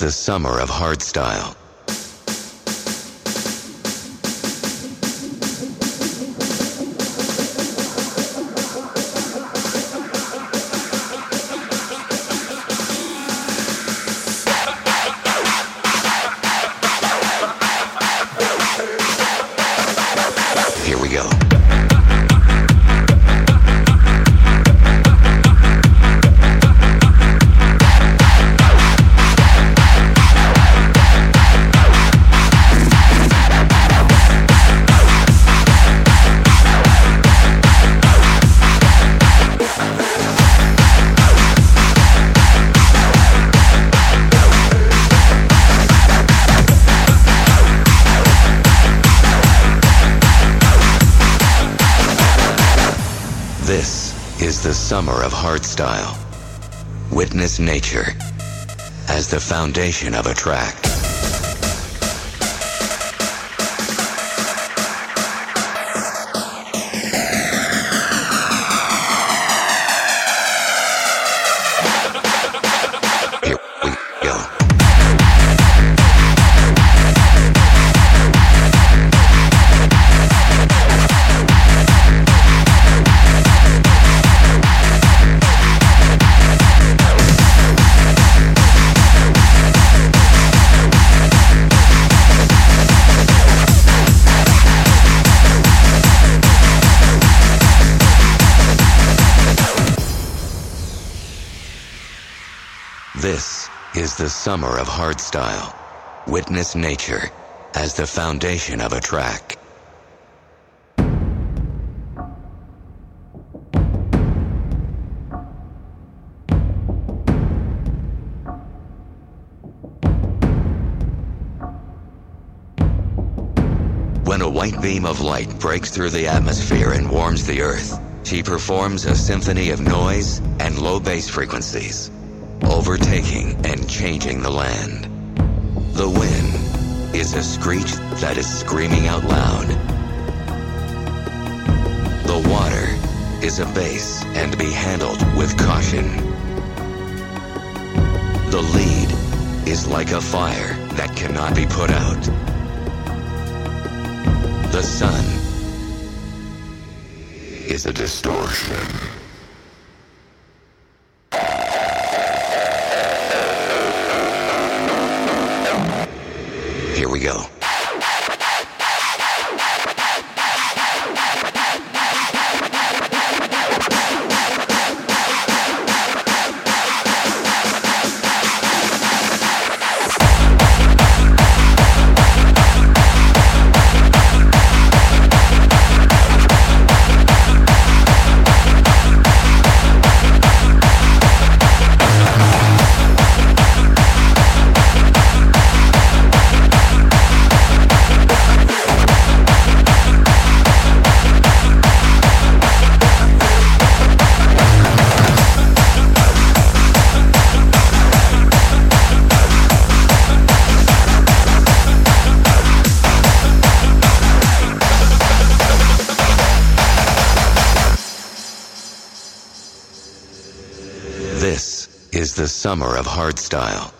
the summer of hardstyle. Summer of hardstyle. Witness nature as the foundation of a track. The summer of hardstyle. Witness nature as the foundation of a track. When a white beam of light breaks through the atmosphere and warms the earth, she performs a symphony of noise and low bass frequencies overtaking and changing the land. The wind is a screech that is screaming out loud. The water is a bass and be handled with caution. The lead is like a fire that cannot be put out. The sun is a distortion. Go. Summer of hardstyle.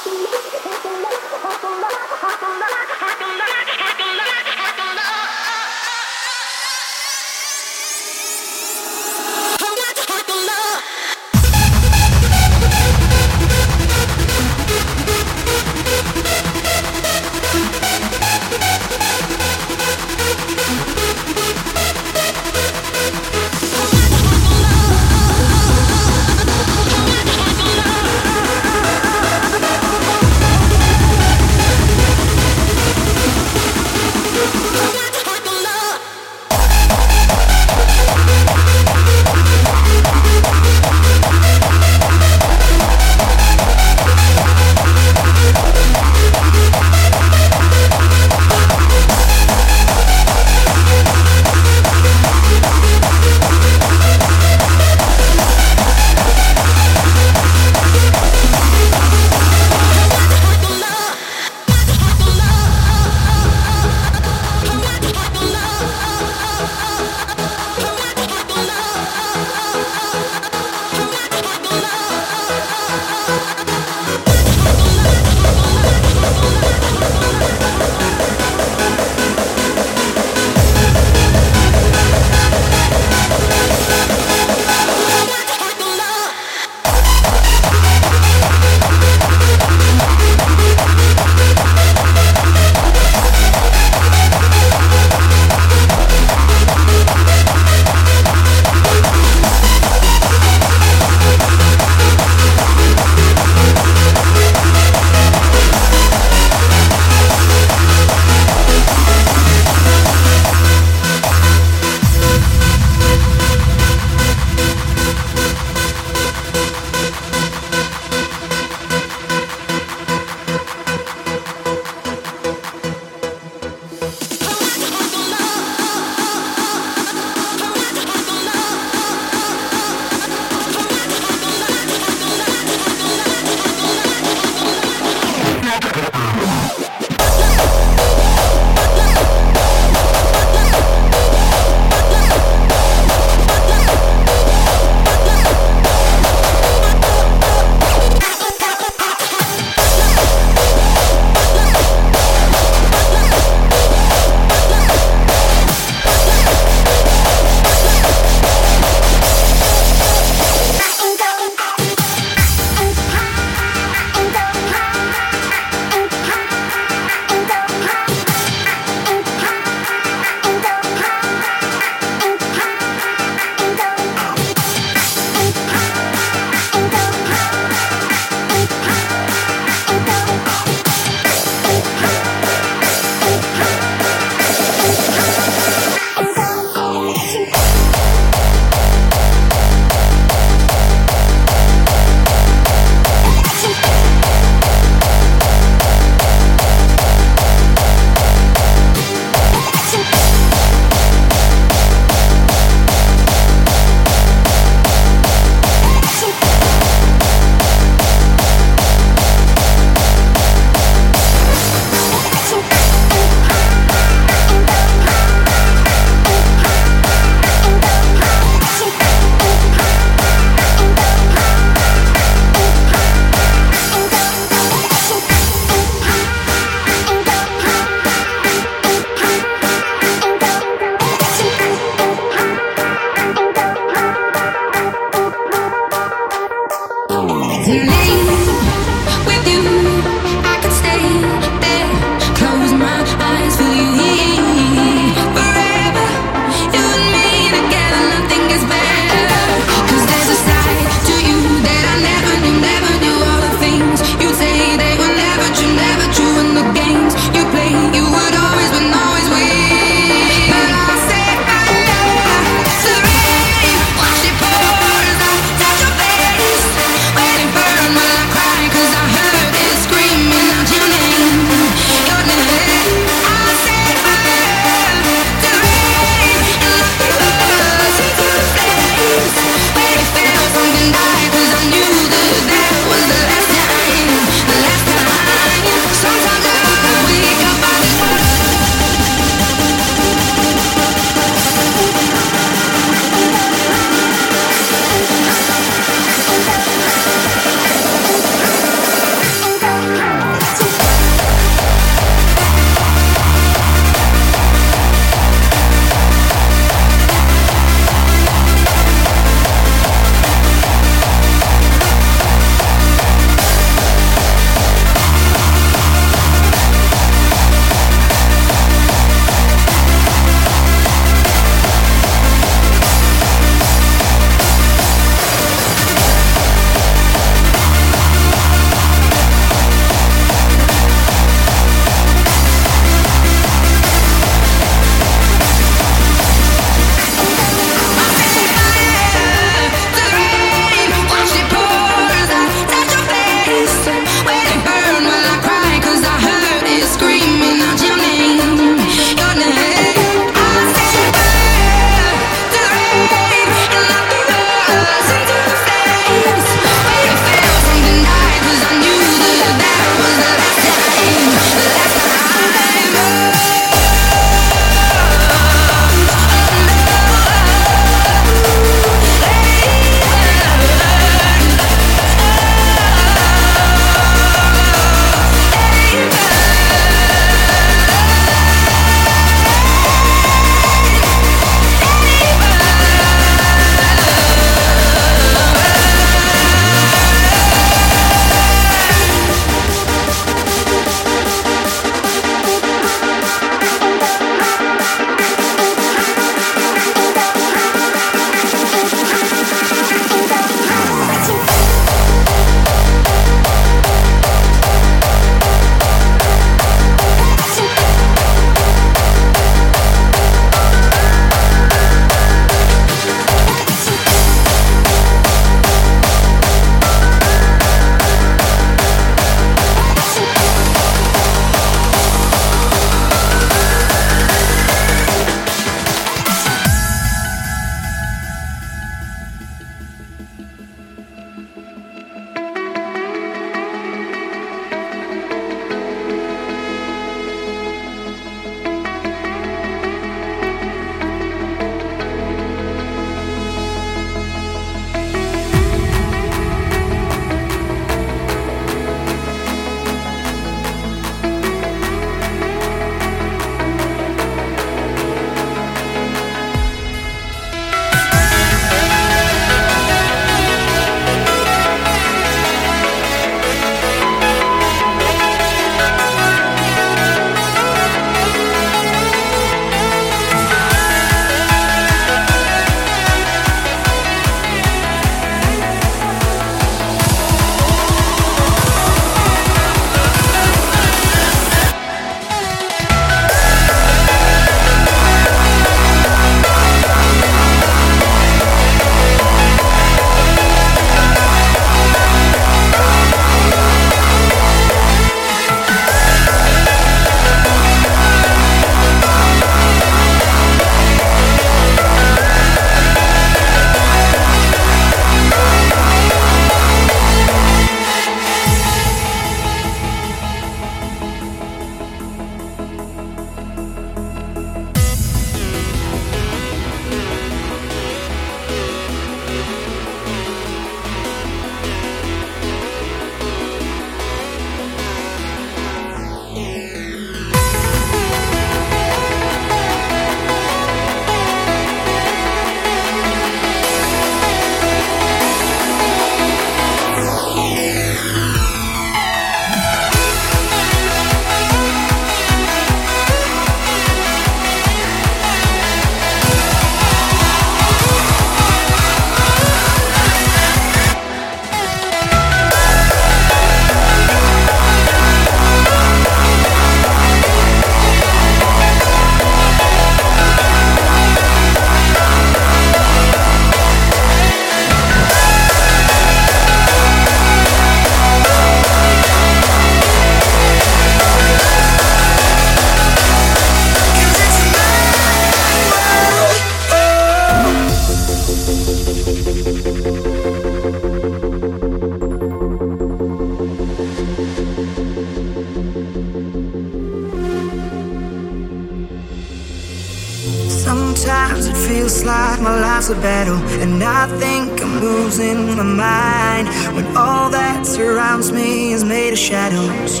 the shadows.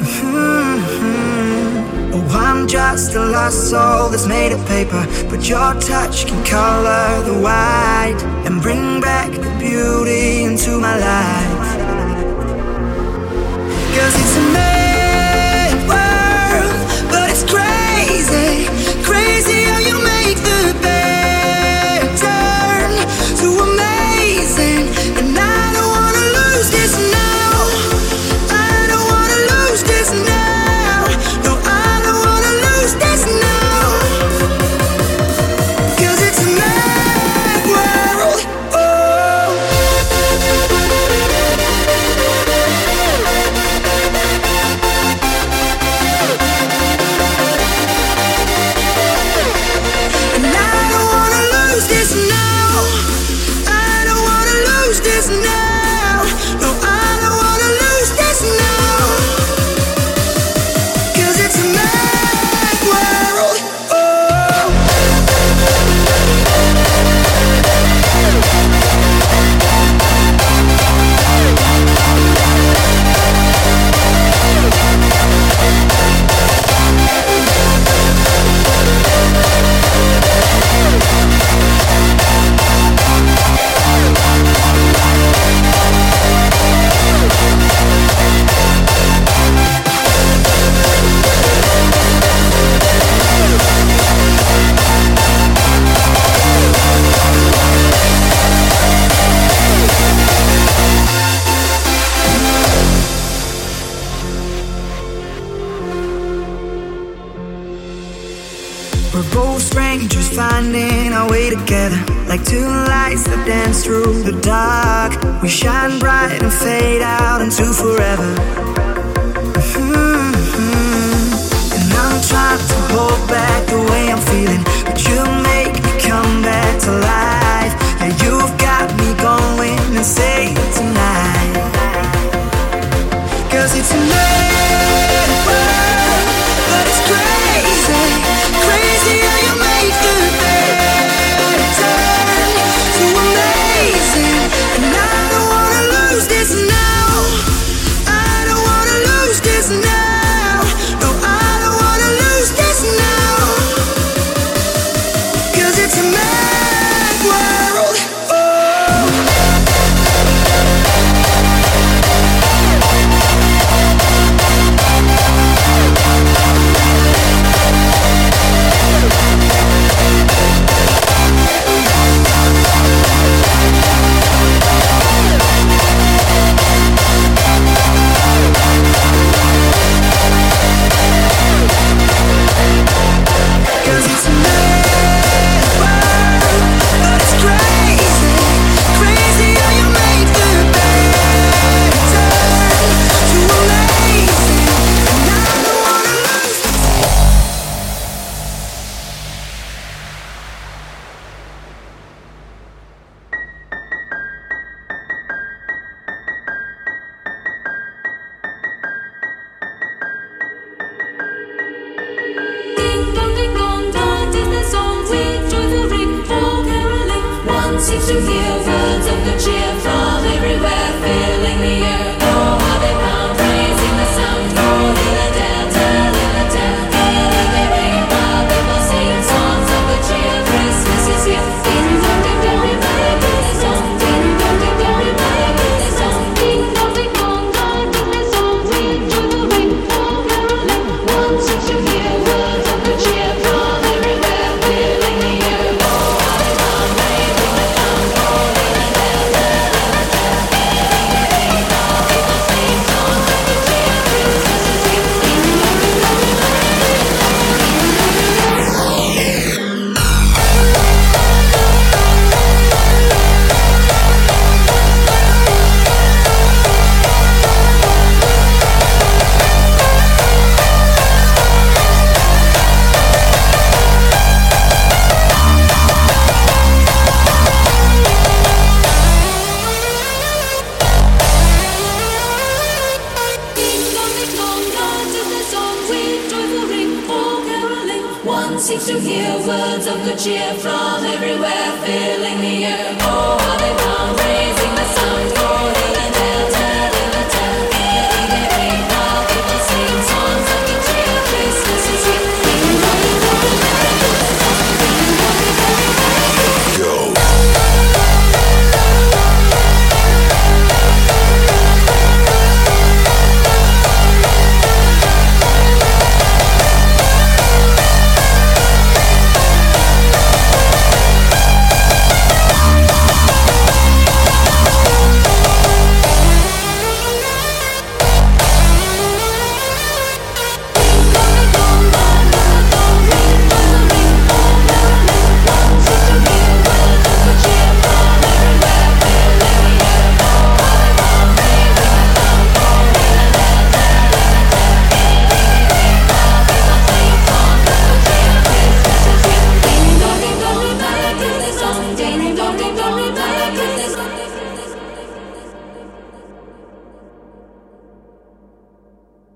Mm-hmm. Oh, I'm just a lost soul that's made of paper, but your touch can color the white and bring back the beauty into my life. Cause it's amazing.